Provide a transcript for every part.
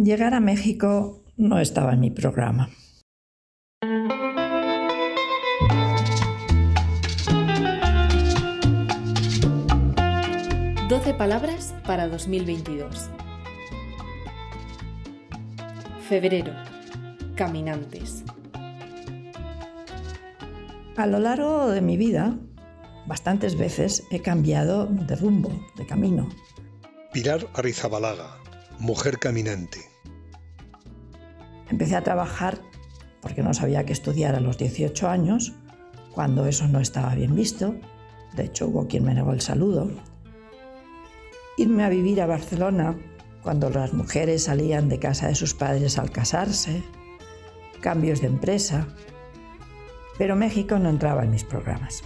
Llegar a México no estaba en mi programa. Doce palabras para 2022. Febrero. Caminantes. A lo largo de mi vida, bastantes veces he cambiado de rumbo, de camino. Pilar Arrizabalaga, mujer caminante. Empecé a trabajar porque no sabía qué estudiar a los 18 años, cuando eso no estaba bien visto. De hecho, hubo quien me negó el saludo. Irme a vivir a Barcelona cuando las mujeres salían de casa de sus padres al casarse. Cambios de empresa, pero México no entraba en mis programas.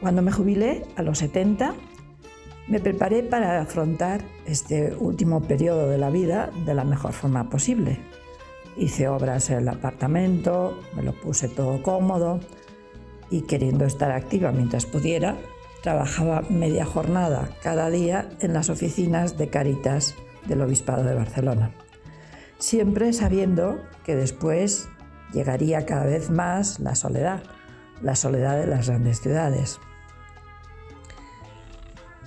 Cuando me jubilé, a los 70, me preparé para afrontar este último periodo de la vida de la mejor forma posible. Hice obras en el apartamento, me lo puse todo cómodo y queriendo estar activa mientras pudiera, trabajaba media jornada cada día en las oficinas de Caritas del Obispado de Barcelona. Siempre sabiendo que después llegaría cada vez más la soledad, la soledad de las grandes ciudades.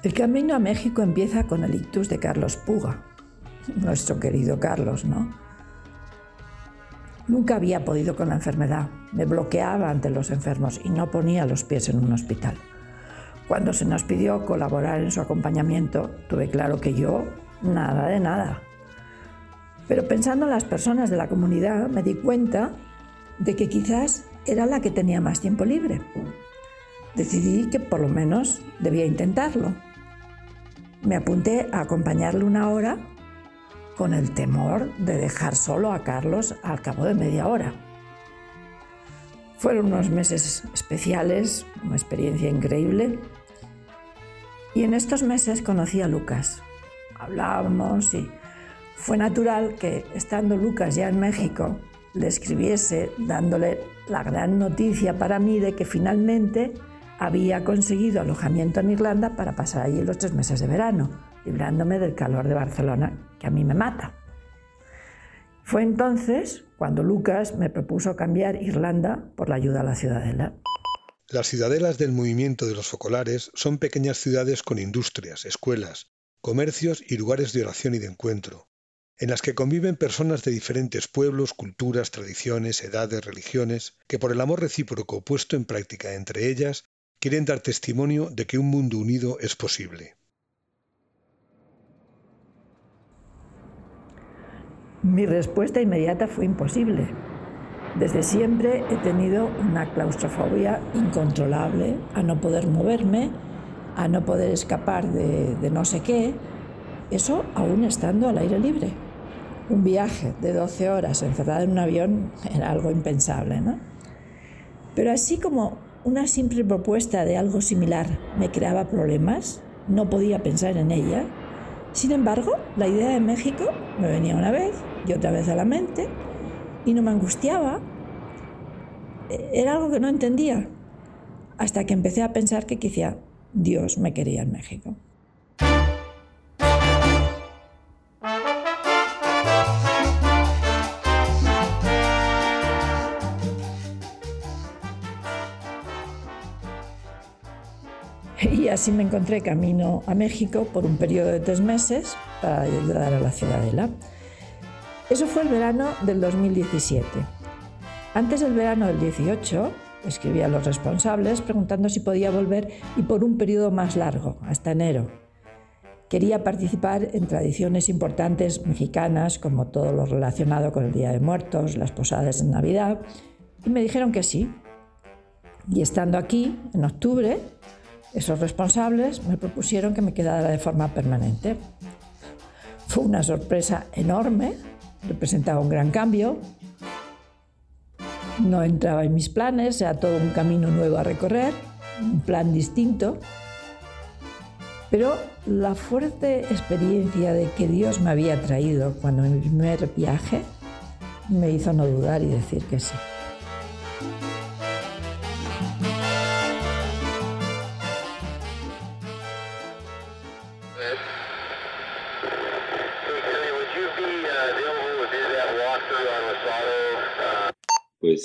El camino a México empieza con el ictus de Carlos Puga, nuestro querido Carlos, ¿no? Nunca había podido con la enfermedad, me bloqueaba ante los enfermos y no ponía los pies en un hospital. Cuando se nos pidió colaborar en su acompañamiento, tuve claro que yo, nada de nada. Pero pensando en las personas de la comunidad, me di cuenta de que quizás era la que tenía más tiempo libre. Decidí que por lo menos debía intentarlo. Me apunté a acompañarle una hora con el temor de dejar solo a Carlos al cabo de media hora. Fueron unos meses especiales, una experiencia increíble. Y en estos meses conocí a Lucas. Hablábamos y fue natural que, estando Lucas ya en México, le escribiese dándole la gran noticia para mí de que finalmente había conseguido alojamiento en Irlanda para pasar allí los tres meses de verano, librándome del calor de Barcelona, que a mí me mata. Fue entonces cuando Lucas me propuso cambiar Irlanda por la ayuda a la ciudadela. Las ciudadelas del movimiento de los focolares son pequeñas ciudades con industrias, escuelas, comercios y lugares de oración y de encuentro, en las que conviven personas de diferentes pueblos, culturas, tradiciones, edades, religiones, que por el amor recíproco puesto en práctica entre ellas, quieren dar testimonio de que un mundo unido es posible. Mi respuesta inmediata fue imposible. Desde siempre he tenido una claustrofobia incontrolable a no poder moverme, a no poder escapar de, no sé qué, eso aún estando al aire libre un viaje de 12 horas encerrada en un avión era algo impensable, ¿no? Pero así como una simple propuesta de algo similar me creaba problemas, no podía pensar en ella. Sin embargo, la idea de México me venía una vez y otra vez a la mente y no me angustiaba. Era algo que no entendía, hasta que empecé a pensar que quizá Dios me quería en México. Así me encontré camino a México por un periodo de tres meses para ayudar a la ciudadela. Eso fue el verano del 2017. Antes del verano del 18, escribí a los responsables preguntando si podía volver y por un periodo más largo, hasta enero. Quería participar en tradiciones importantes mexicanas, como todo lo relacionado con el Día de Muertos, las posadas de Navidad, y me dijeron que sí. Y estando aquí, en octubre, esos responsables me propusieron que me quedara de forma permanente. Fue una sorpresa enorme, representaba un gran cambio, no entraba en mis planes, era todo un camino nuevo a recorrer, un plan distinto, pero la fuerte experiencia de que Dios me había traído cuando mi primer viaje me hizo no dudar y decir que sí.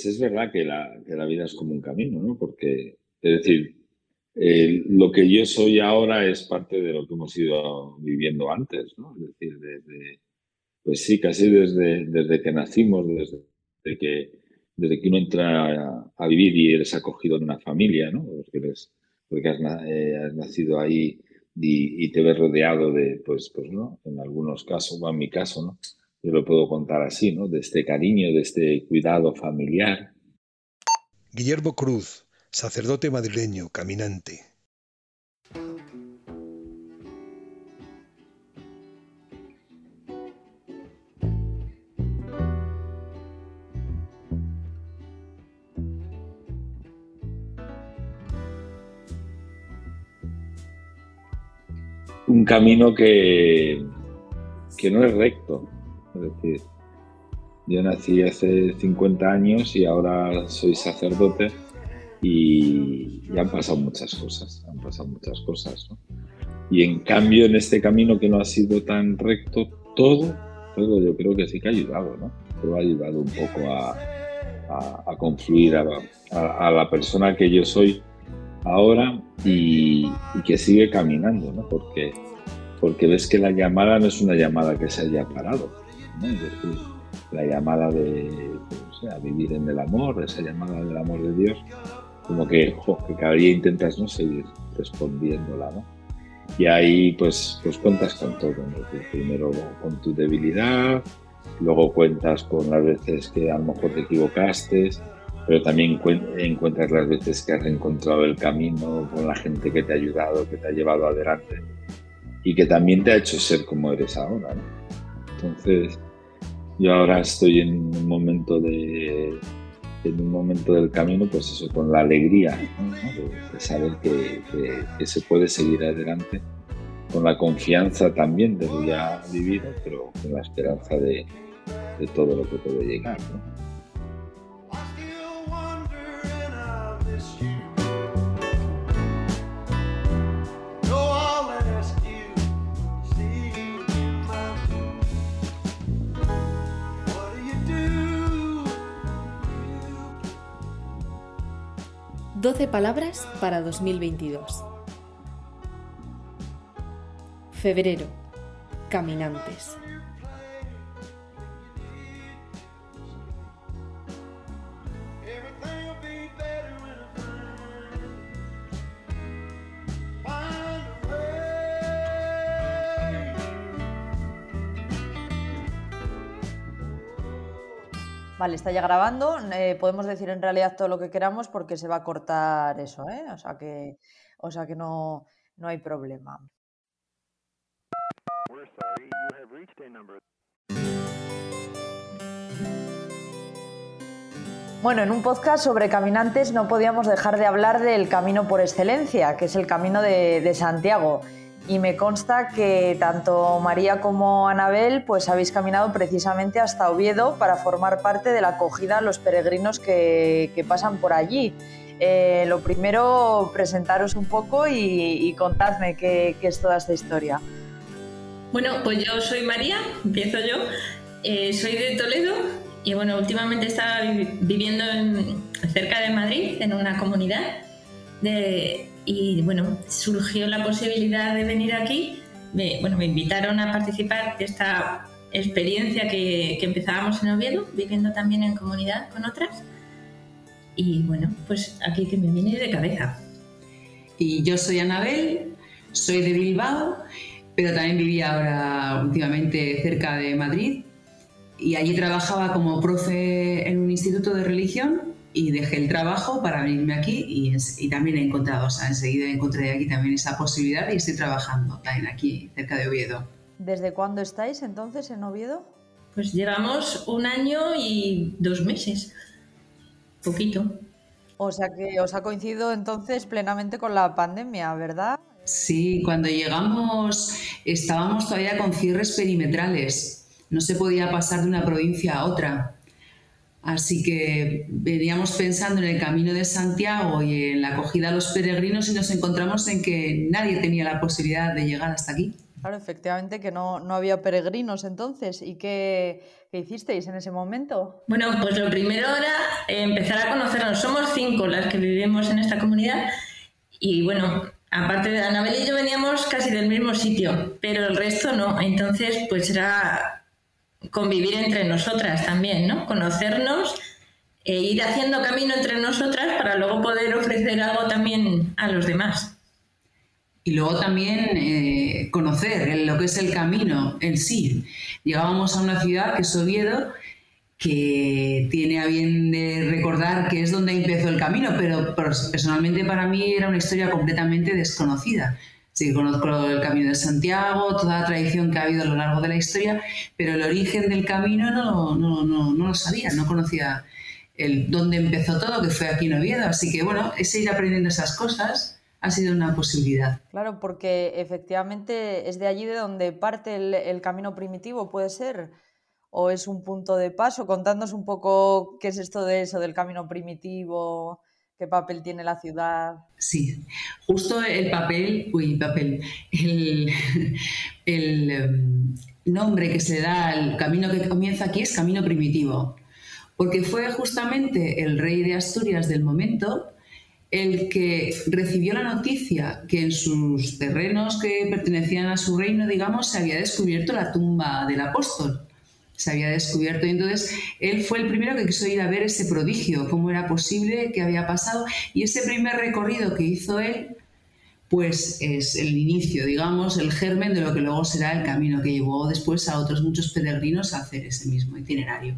Es verdad que la, que la vida es como un camino, ¿no? Porque, es decir, lo que yo soy ahora es parte de lo que hemos ido viviendo antes, ¿no? Es decir, desde, pues sí, casi desde, desde que nacimos, desde que, desde que uno entra a, vivir y eres acogido en una familia, ¿no? Porque, eh, has nacido ahí y, te ves rodeado de, pues, pues, ¿no? En algunos casos, o en mi caso, ¿no? Yo lo puedo contar así, ¿no? De este cariño, de este cuidado familiar. Guillermo Cruz, sacerdote madrileño, caminante. un camino que, que no es recto. Es decir, yo nací hace 50 años y ahora soy sacerdote y, han pasado muchas cosas, han pasado muchas cosas. Y en cambio, en este camino que no ha sido tan recto, todo, todo yo creo que sí que ha ayudado, ¿no? Pero ha ayudado un poco a, confluir a, la persona que yo soy ahora y, que sigue caminando, ¿no? Porque, porque ves que la llamada no es una llamada que se haya parado, ¿no? Es decir, la llamada de pues, vivir en el amor, esa llamada del amor de Dios, como que, que cada día intentas ¿no? seguir respondiéndola, ¿no? Y ahí pues, pues cuentas con todo, primero con tu debilidad, luego cuentas con las veces que a lo mejor te equivocaste, pero también encuentras las veces que has encontrado el camino con la gente que te ha ayudado, que te ha llevado adelante y que también te ha hecho ser como eres ahora. ¿no? Entonces, yo ahora estoy en un momento de en un momento del camino, pues eso, con la alegría de, saber que, se puede seguir adelante, con la confianza también de lo ya vivido, pero con la esperanza de, de todo lo que puede llegar. 12 palabras para 2022. Febrero. Caminantes. Vale, está ya grabando. Eh, podemos decir en realidad todo lo que queramos porque se va a cortar eso, ¿eh? O sea que, o sea que no, no hay problema. Bueno, en un podcast sobre caminantes no podíamos dejar de hablar del camino por excelencia, que es el camino de, de Santiago y me consta que tanto María como Anabel pues habéis caminado precisamente hasta Oviedo para formar parte de la acogida a los peregrinos que, pasan por allí. Eh, lo primero, presentaros un poco y, contadme qué, es toda esta historia. Bueno, pues yo soy María, empiezo yo. Eh, soy de Toledo y bueno, últimamente estaba viviendo cerca de Madrid, en una comunidad de, y bueno, surgió la posibilidad de venir aquí. Me, bueno, me invitaron a participar de esta experiencia que, que empezábamos en Oviedo, viviendo también en comunidad con otras. Y bueno, pues aquí que me viene de cabeza. Y yo soy Anabel, soy de Bilbao, pero también vivía ahora últimamente cerca de Madrid y allí trabajaba como profe en un instituto de religión y dejé el trabajo para venirme aquí y, y, también he encontrado, o sea, enseguida encontré aquí también esa posibilidad y estoy trabajando también aquí cerca de Oviedo. ¿Desde cuándo estáis entonces en Oviedo? Pues llevamos un año y dos meses, poquito. O sea que os ha coincidido entonces plenamente con la pandemia, ¿verdad? Sí, cuando llegamos estábamos todavía con cierres perimetrales, no se podía pasar de una provincia a otra. Así que veníamos pensando en el camino de Santiago y en la acogida a los peregrinos y nos encontramos en que nadie tenía la posibilidad de llegar hasta aquí. Claro, efectivamente que no, no había peregrinos entonces. ¿Y qué, qué, hicisteis en ese momento? Bueno, pues lo primero era empezar a conocernos. Somos cinco las que vivimos en esta comunidad y bueno, aparte de Anabel y yo veníamos casi del mismo sitio, pero el resto no. Entonces, pues era convivir entre nosotras también, ¿no? Conocernos e ir haciendo camino entre nosotras para luego poder ofrecer algo también a los demás. Y luego también eh, conocer lo que es el camino en sí. Llegábamos a una ciudad que es Oviedo, que tiene a bien de recordar que es donde empezó el camino, pero personalmente para mí era una historia completamente desconocida. Sí, conozco el Camino de Santiago, toda la tradición que ha habido a lo largo de la historia, pero el origen del camino no, no, no, no lo sabía, no conocía el dónde empezó todo, que fue aquí en Oviedo. Así que bueno, ese ir aprendiendo esas cosas ha sido una posibilidad. Claro, porque efectivamente es de allí de donde parte el, camino primitivo, puede ser, o es un punto de paso. Contándonos un poco qué es esto de eso, del camino primitivo, qué papel tiene la ciudad. Sí, justo el papel, uy, papel, el, el em, nombre que se da al camino que comienza aquí es camino primitivo, porque fue justamente el rey de Asturias del momento el que recibió la noticia que en sus terrenos que pertenecían a su reino, digamos, se había descubierto la tumba del apóstol. Se había descubierto y entonces él fue el primero que quiso ir a ver ese prodigio, cómo era posible, qué había pasado. Y ese primer recorrido que hizo él, pues es el inicio, digamos, el germen de lo que luego será el camino que llevó después a otros muchos peregrinos a hacer ese mismo itinerario.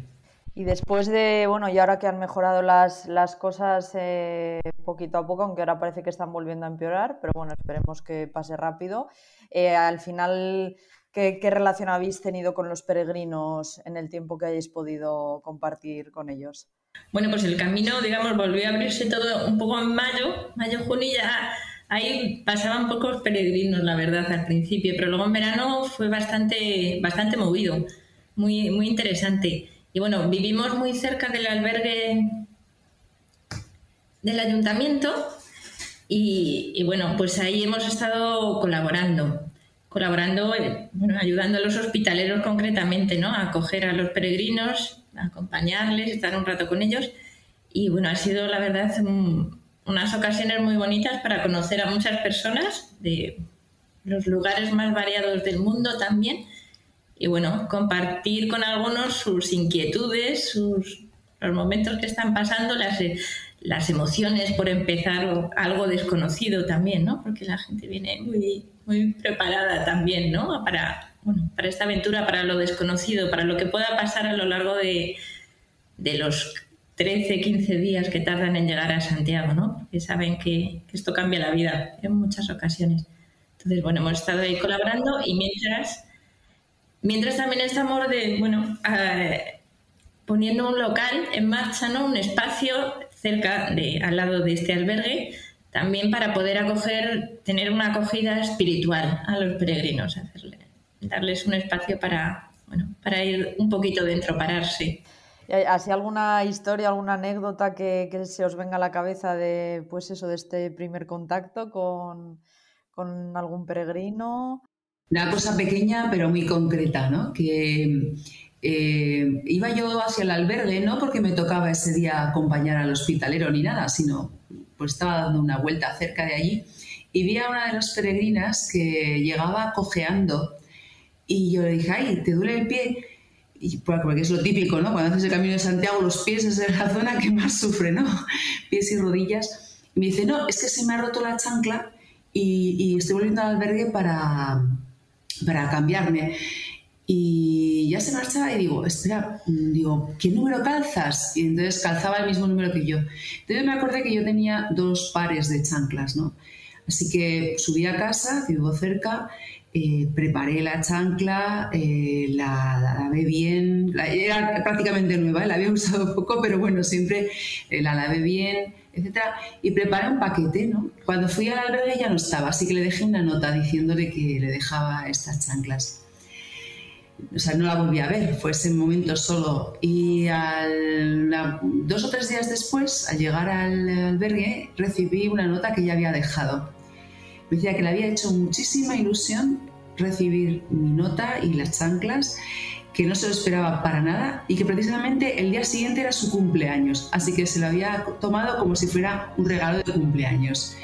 Y después de, bueno, y ahora que han mejorado las, las cosas eh, poquito a poco, aunque ahora parece que están volviendo a empeorar, pero bueno, esperemos que pase rápido. Eh, al final, ¿qué, ¿qué, relación habéis tenido con los peregrinos en el tiempo que hayáis podido compartir con ellos? Bueno, pues el camino, digamos, volvió a abrirse todo un poco en mayo, mayo, junio, ya ahí pasaban pocos peregrinos, la verdad, al principio, pero luego en verano fue bastante, bastante movido, muy, muy interesante. Y bueno, vivimos muy cerca del albergue del ayuntamiento y, bueno, pues ahí hemos estado colaborando, colaborando, eh, bueno, ayudando a los hospitaleros concretamente, ¿no? A acoger a los peregrinos, a acompañarles, estar un rato con ellos. Y bueno, ha sido la verdad unas ocasiones muy bonitas para conocer a muchas personas de los lugares más variados del mundo también y bueno, compartir con algunos sus inquietudes, sus, los momentos que están pasando, las, las emociones por empezar algo desconocido también, ¿no? Porque la gente viene muy, muy preparada también, ¿no? Para, bueno, para esta aventura, para lo desconocido, para lo que pueda pasar a lo largo de, de los 13, 15 días que tardan en llegar a Santiago, ¿no? Porque saben que, esto cambia la vida en muchas ocasiones. Entonces, bueno, hemos estado ahí colaborando y mientras Mientras también estamos de, bueno, poniendo un local en marcha, ¿no? un espacio cerca de, al lado de este albergue, también para poder acoger, tener una acogida espiritual a los peregrinos, hacerle, darles un espacio para, bueno, para ir un poquito dentro, pararse. ¿Así alguna historia, alguna anécdota que, que, se os venga a la cabeza de, pues eso, de este primer contacto con, con algún peregrino? Una cosa pequeña pero muy concreta, ¿no? Que eh, iba yo hacia el albergue no porque me tocaba ese día acompañar al hospitalero ni nada, sino pues estaba dando una vuelta cerca de allí y vi a una de las peregrinas que llegaba cojeando y yo le dije, ay, ¿te duele el pie? Y, porque es lo típico, ¿no? Cuando haces el camino de Santiago, los pies es la zona que más sufre, ¿no? Pies y rodillas. Me dice, no, es que se me ha roto la chancla y, y estoy volviendo al albergue para, para cambiarme. Y ya se marchaba y digo, espera, digo, ¿qué número calzas? Y entonces calzaba el mismo número que yo. Entonces me acordé que yo tenía dos pares de chanclas, ¿no? Así que subí a casa, que vivo cerca, eh, preparé la chancla, eh, la, lavé bien, era prácticamente nueva, la había usado poco, pero bueno, siempre eh, la lavé bien, etcétera, y preparé un paquete, ¿no? Cuando fui al albergue ya no estaba, así que le dejé una nota diciéndole que le dejaba estas chanclas. O sea, no la volví a ver, fue ese momento solo. Y dos o tres días después, al llegar al albergue, recibí una nota que ya había dejado. Me decía que le había hecho muchísima ilusión recibir mi nota y las chanclas, que no se lo esperaba para nada y que precisamente el día siguiente era su cumpleaños, así que se lo había tomado como si fuera un regalo de cumpleaños.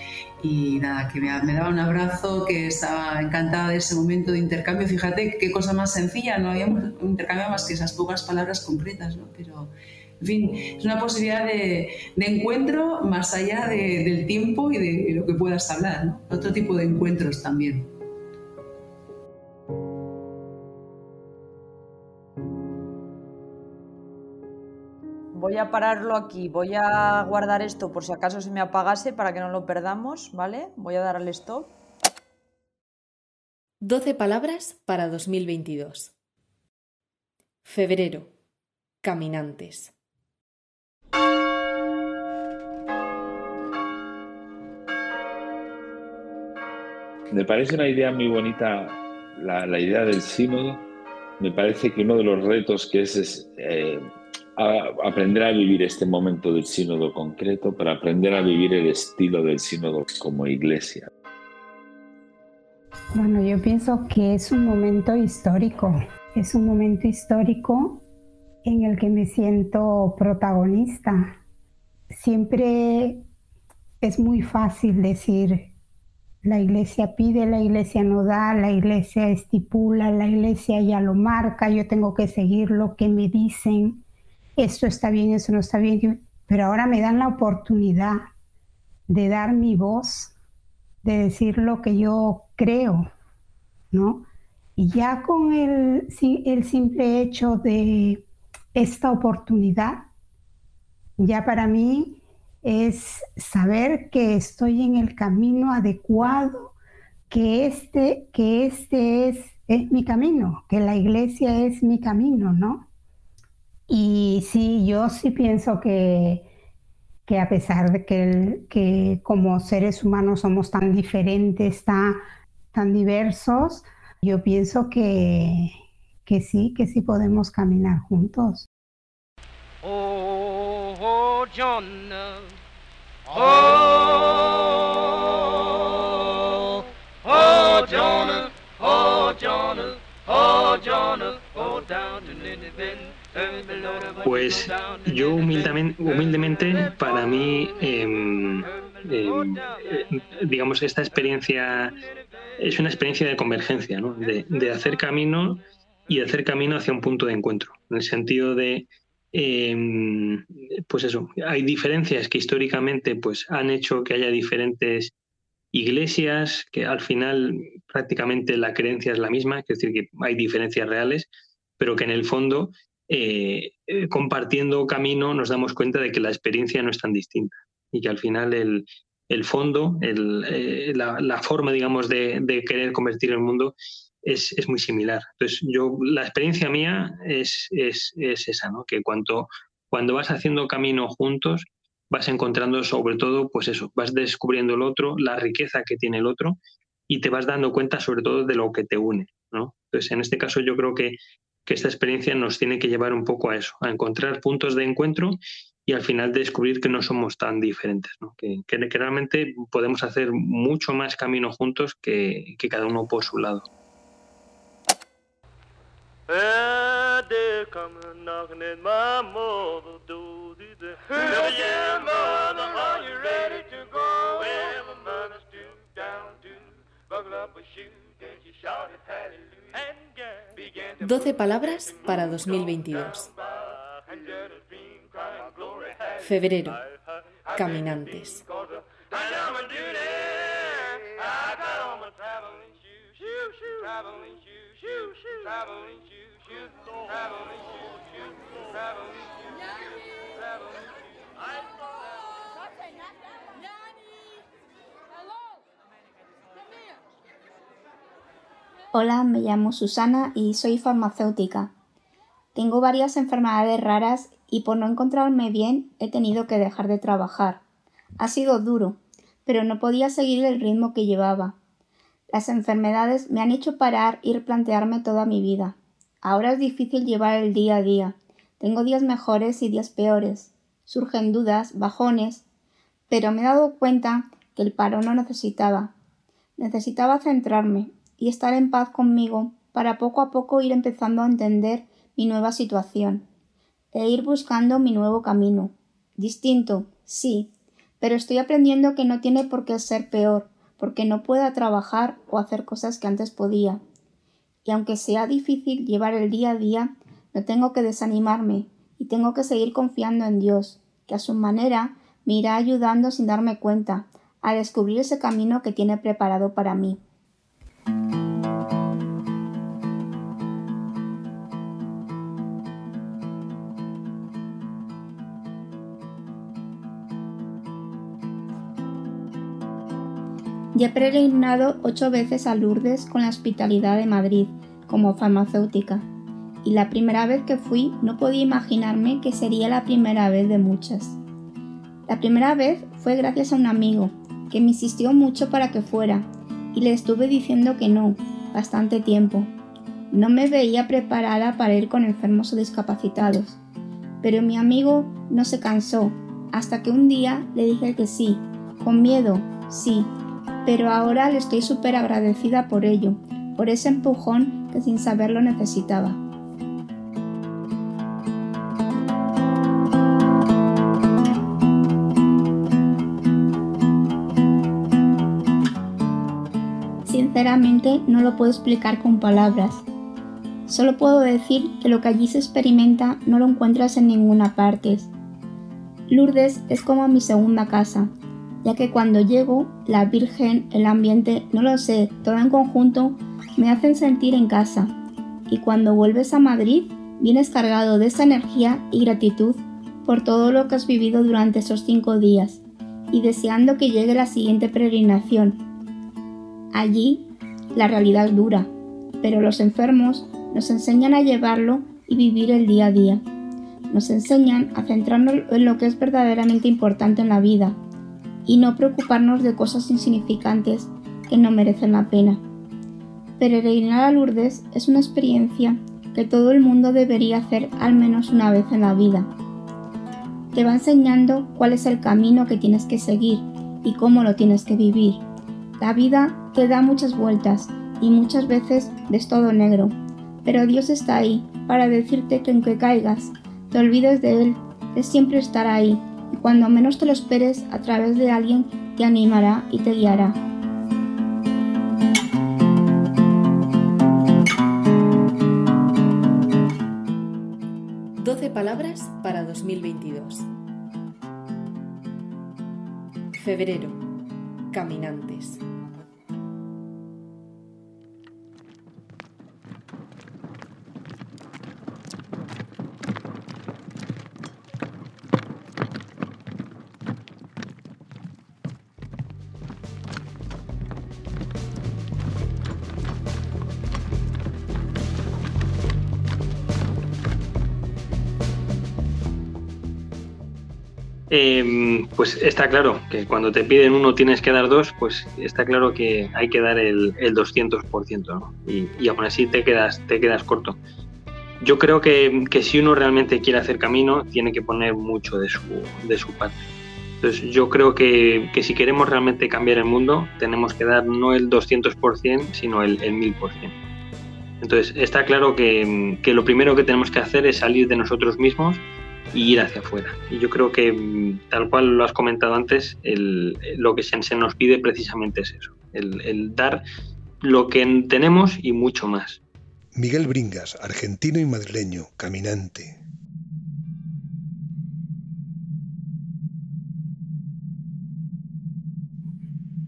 Y nada, que me, daba un abrazo, que estaba encantada de ese momento de intercambio. Fíjate qué cosa más sencilla, no había un intercambio más que esas pocas palabras concretas, ¿no? Pero, en fin, es una posibilidad de, encuentro más allá del tiempo y de lo que puedas hablar, ¿no? Otro tipo de encuentros también. Voy a pararlo aquí, voy a guardar esto por si acaso se me apagase para que no lo perdamos, ¿vale? Voy a dar al stop. 12 palabras para 2022. Febrero. Caminantes. Me parece una idea muy bonita la, idea del sínodo. Me parece que uno de los retos que es, eh, aprender a vivir este momento del sínodo concreto para aprender a vivir el estilo del sínodo como iglesia. Bueno, yo pienso que es un momento histórico, es un momento histórico en el que me siento protagonista. Siempre es muy fácil decir, la iglesia pide, la iglesia no da, la iglesia estipula, la iglesia ya lo marca, yo tengo que seguir lo que me dicen esto está bien, eso no está bien, pero ahora me dan la oportunidad de dar mi voz, de decir lo que yo creo, ¿no? Y ya con el, el simple hecho de esta oportunidad, ya para mí es saber que estoy en el camino adecuado, que este, que este es, es mi camino, que la iglesia es mi camino, ¿no? Y sí, yo sí pienso que, que a pesar de que, que, como seres humanos somos tan diferentes, tan, tan diversos, yo pienso que, que sí, que sí podemos caminar juntos. Oh, oh, John, oh, oh, John, oh, John, oh, John, oh, pues yo humildemente, para mí, em, eh, digamos, esta experiencia es una experiencia de convergencia, ¿no? de, hacer camino y hacer camino hacia un punto de encuentro, en el sentido de, em, pues eso, hay diferencias que históricamente pues, han hecho que haya diferentes iglesias, que al final prácticamente la creencia es la misma, es decir, que hay diferencias reales, pero que en el fondo eh, eh, compartiendo camino nos damos cuenta de que la experiencia no es tan distinta y que al final el, el fondo, el, eh, la, forma, digamos, de, de, querer convertir el mundo es, es, muy similar. Entonces, yo, la experiencia mía es, es, es esa, ¿no? que cuanto, cuando vas haciendo camino juntos, vas encontrando sobre todo, pues eso, vas descubriendo el otro, la riqueza que tiene el otro y te vas dando cuenta sobre todo de lo que te une. ¿no? Entonces, en este caso yo creo que que esta experiencia nos tiene que llevar un poco a eso, a encontrar puntos de encuentro y al final descubrir que no somos tan diferentes, Que, realmente podemos hacer mucho más camino juntos que, cada uno por su lado. Doce palabras para 2022. Febrero. Caminantes. Hola, me llamo Susana y soy farmacéutica. Tengo varias enfermedades raras y por no encontrarme bien he tenido que dejar de trabajar. Ha sido duro, pero no podía seguir el ritmo que llevaba. Las enfermedades me han hecho parar y replantearme toda mi vida. Ahora es difícil llevar el día a día. Tengo días mejores y días peores. Surgen dudas, bajones, pero me he dado cuenta que el paro no necesitaba. Necesitaba centrarme, y estar en paz conmigo para poco a poco ir empezando a entender mi nueva situación e ir buscando mi nuevo camino. Distinto, sí, pero estoy aprendiendo que no tiene por qué ser peor, porque no pueda trabajar o hacer cosas que antes podía. Y aunque sea difícil llevar el día a día, no tengo que desanimarme y tengo que seguir confiando en Dios, que a su manera me irá ayudando sin darme cuenta a descubrir ese camino que tiene preparado para mí. Ya he peregrinado ocho veces a Lourdes con la Hospitalidad de Madrid como farmacéutica, y la primera vez que fui no podía imaginarme que sería la primera vez de muchas. La primera vez fue gracias a un amigo, que me insistió mucho para que fuera, y le estuve diciendo que no, bastante tiempo. No me veía preparada para ir con enfermos o discapacitados, pero mi amigo no se cansó, hasta que un día le dije que sí, con miedo, sí, pero ahora le estoy súper agradecida por ello, por ese empujón que sin saberlo necesitaba. Sinceramente no lo puedo explicar con palabras. Solo puedo decir que lo que allí se experimenta no lo encuentras en ninguna parte. Lourdes es como mi segunda casa, ya que cuando llego, la Virgen, el ambiente, no lo sé, todo en conjunto, me hacen sentir en casa. Y cuando vuelves a Madrid, vienes cargado de esa energía y gratitud por todo lo que has vivido durante esos cinco días, y deseando que llegue la siguiente peregrinación. Allí, la realidad es dura, pero los enfermos nos enseñan a llevarlo y vivir el día a día. Nos enseñan a centrarnos en lo que es verdaderamente importante en la vida, y no preocuparnos de cosas insignificantes que no merecen la pena. Peregrinar a Lourdes es una experiencia que todo el mundo debería hacer al menos una vez en la vida. Te va enseñando cuál es el camino que tienes que seguir y cómo lo tienes que vivir. La vida te da muchas vueltas y muchas veces ves todo negro, pero Dios está ahí para decirte que aunque caigas, te olvides de Él, de siempre estar ahí y cuando menos te lo esperes a través de alguien te animará y te guiará. Palabras para 2022. Febrero. Caminantes. Em, pues está claro que cuando te piden uno tienes que dar dos, pues está claro que hay que dar el, 200%, ¿no? y, y, aún así te quedas, te quedas corto. Yo creo que, si uno realmente quiere hacer camino, tiene que poner mucho de su, de su parte. Entonces yo creo que, si queremos realmente cambiar el mundo, tenemos que dar no el 200%, sino el, el 1000%. Entonces está claro que, que lo primero que tenemos que hacer es salir de nosotros mismos y ir hacia afuera. Y yo creo que, mm, tal cual lo has comentado antes, lo que se, nos pide precisamente es eso, el, dar lo que tenemos y mucho más. Miguel Bringas, argentino y madrileño, caminante.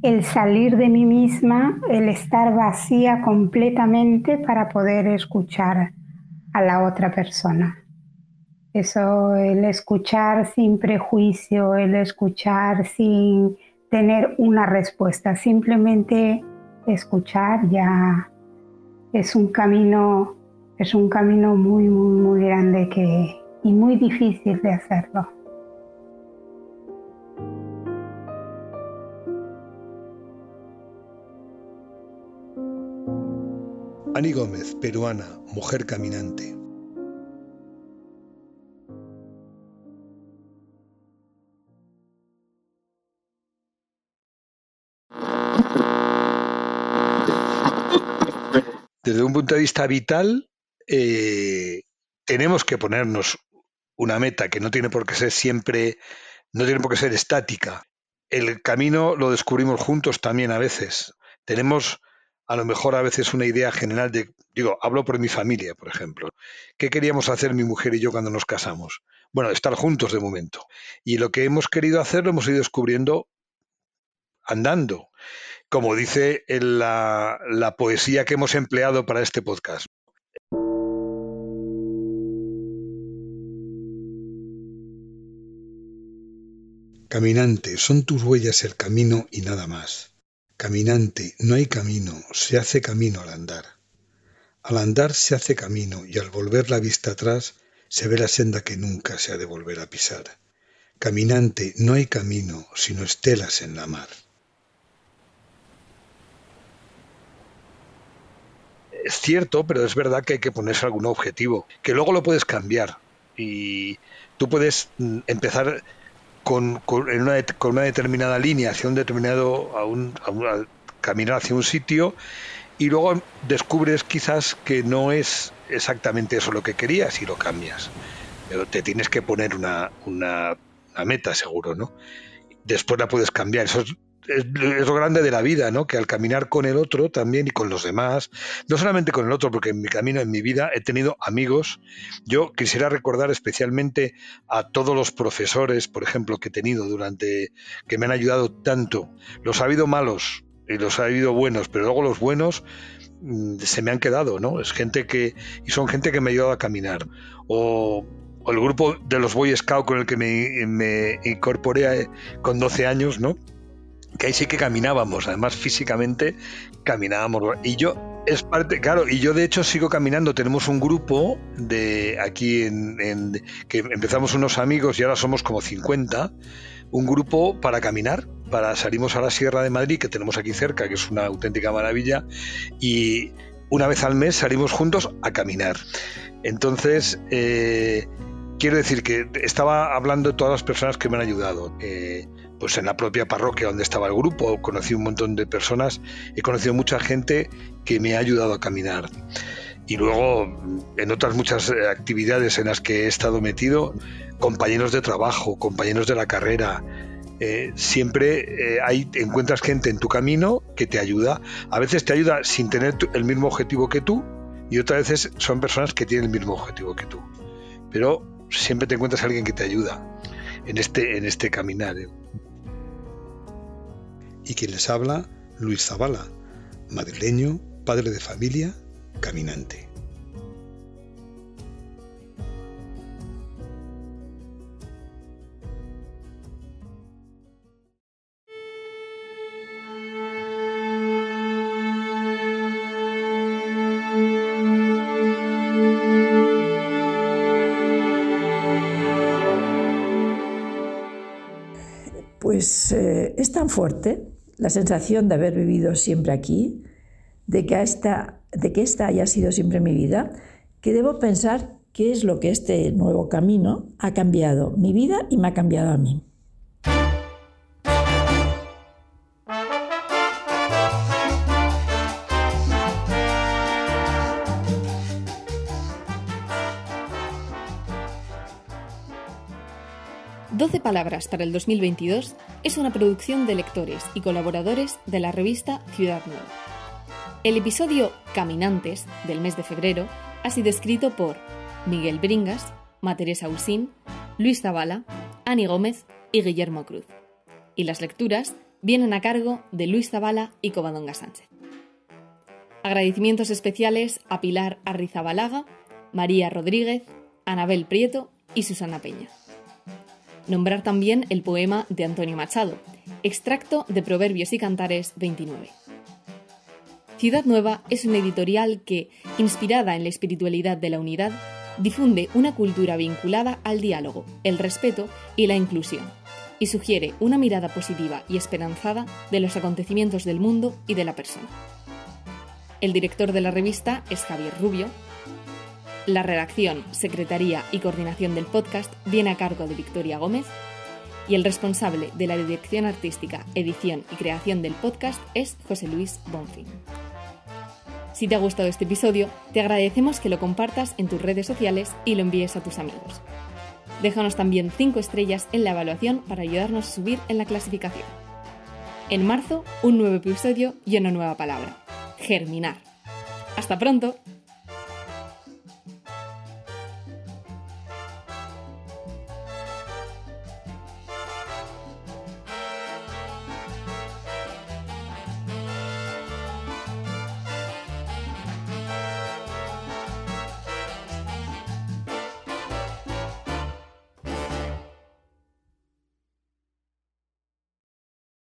El salir de mí misma, el estar vacía completamente para poder escuchar a la otra persona. Eso, el escuchar sin prejuicio, el escuchar sin tener una respuesta, simplemente escuchar ya es un camino, es un camino muy, muy, muy grande que, y muy difícil de hacerlo. Ani Gómez, peruana, mujer caminante. Desde un punto de vista vital, eh, tenemos que ponernos una meta que no tiene por qué ser siempre, no tiene por qué ser estática. El camino lo descubrimos juntos también a veces. Tenemos a lo mejor a veces una idea general de, digo, hablo por mi familia, por ejemplo. ¿Qué queríamos hacer mi mujer y yo cuando nos casamos? Bueno, estar juntos de momento. Y lo que hemos querido hacer lo hemos ido descubriendo andando, como dice la, la poesía que hemos empleado para este podcast. Caminante, son tus huellas el camino y nada más. Caminante, no hay camino, se hace camino al andar. Al andar se hace camino y al volver la vista atrás se ve la senda que nunca se ha de volver a pisar. Caminante, no hay camino, sino estelas en la mar. Es cierto, pero es verdad que hay que ponerse algún objetivo, que luego lo puedes cambiar y tú puedes mm, empezar con, en una, con una determinada línea hacia un determinado a un, a caminar hacia un sitio y luego descubres quizás que no es exactamente eso lo que querías y lo cambias. Pero te tienes que poner una, una, una meta seguro, ¿no? Después la puedes cambiar. Eso es es, lo grande de la vida, ¿no? Que al caminar con el otro también y con los demás, no solamente con el otro, porque en mi camino, en mi vida, he tenido amigos. Yo quisiera recordar especialmente a todos los profesores, por ejemplo, que he tenido durante, que me han ayudado tanto. Los ha habido malos y los ha habido buenos, pero luego los buenos mm, se me han quedado, ¿no? Es gente que, y son gente que me ha ayudado a caminar. O el grupo de los Boy Scouts con el que me, me incorporé eh, con 12 años, ¿no? Que ahí sí que caminábamos, además físicamente caminábamos. Y yo, es parte, claro, y yo de hecho sigo caminando. Tenemos un grupo de aquí en, que empezamos unos amigos y ahora somos como 50, un grupo para caminar, para salimos a la Sierra de Madrid, que tenemos aquí cerca, que es una auténtica maravilla, y una vez al mes salimos juntos a caminar. Entonces, eh, quiero decir que estaba hablando de todas las personas que me han ayudado. Eh, pues en la propia parroquia donde estaba el grupo, conocí un montón de personas, he conocido mucha gente que me ha ayudado a caminar. Y luego en otras muchas eh, actividades en las que he estado metido, compañeros de trabajo, compañeros de la carrera, eh, siempre eh, hay, encuentras gente en tu camino que te ayuda. A veces te ayuda sin tener el mismo objetivo que tú y otras veces son personas que tienen el mismo objetivo que tú. Pero siempre te encuentras alguien que te ayuda en este, en este caminar y quien les habla, Luis Zavala, madrileño, padre de familia, caminante. Pues eh, es tan fuerte la sensación de haber vivido siempre aquí, de que, esta, de que esta haya sido siempre mi vida, que debo pensar qué es lo que este nuevo camino ha cambiado mi vida y me ha cambiado a mí. 12 Palabras para el 2022 es una producción de lectores y colaboradores de la revista Ciudad Nueva. El episodio Caminantes del mes de febrero ha sido escrito por Miguel Bringas, Materesa Usín, Luis Zavala, Ani Gómez y Guillermo Cruz. Y las lecturas vienen a cargo de Luis Zavala y Covadonga Sánchez. Agradecimientos especiales a Pilar Arrizabalaga, María Rodríguez, Anabel Prieto y Susana Peña. Nombrar también el poema de Antonio Machado, extracto de Proverbios y Cantares 29. Ciudad Nueva es una editorial que, inspirada en la espiritualidad de la unidad, difunde una cultura vinculada al diálogo, el respeto y la inclusión, y sugiere una mirada positiva y esperanzada de los acontecimientos del mundo y de la persona. El director de la revista es Javier Rubio, la redacción, secretaría y coordinación del podcast viene a cargo de Victoria Gómez y el responsable de la dirección artística, edición y creación del podcast es José Luis Bonfin. Si te ha gustado este episodio, te agradecemos que lo compartas en tus redes sociales y lo envíes a tus amigos. Déjanos también 5 estrellas en la evaluación para ayudarnos a subir en la clasificación. En marzo, un nuevo episodio y una nueva palabra. Germinar. Hasta pronto.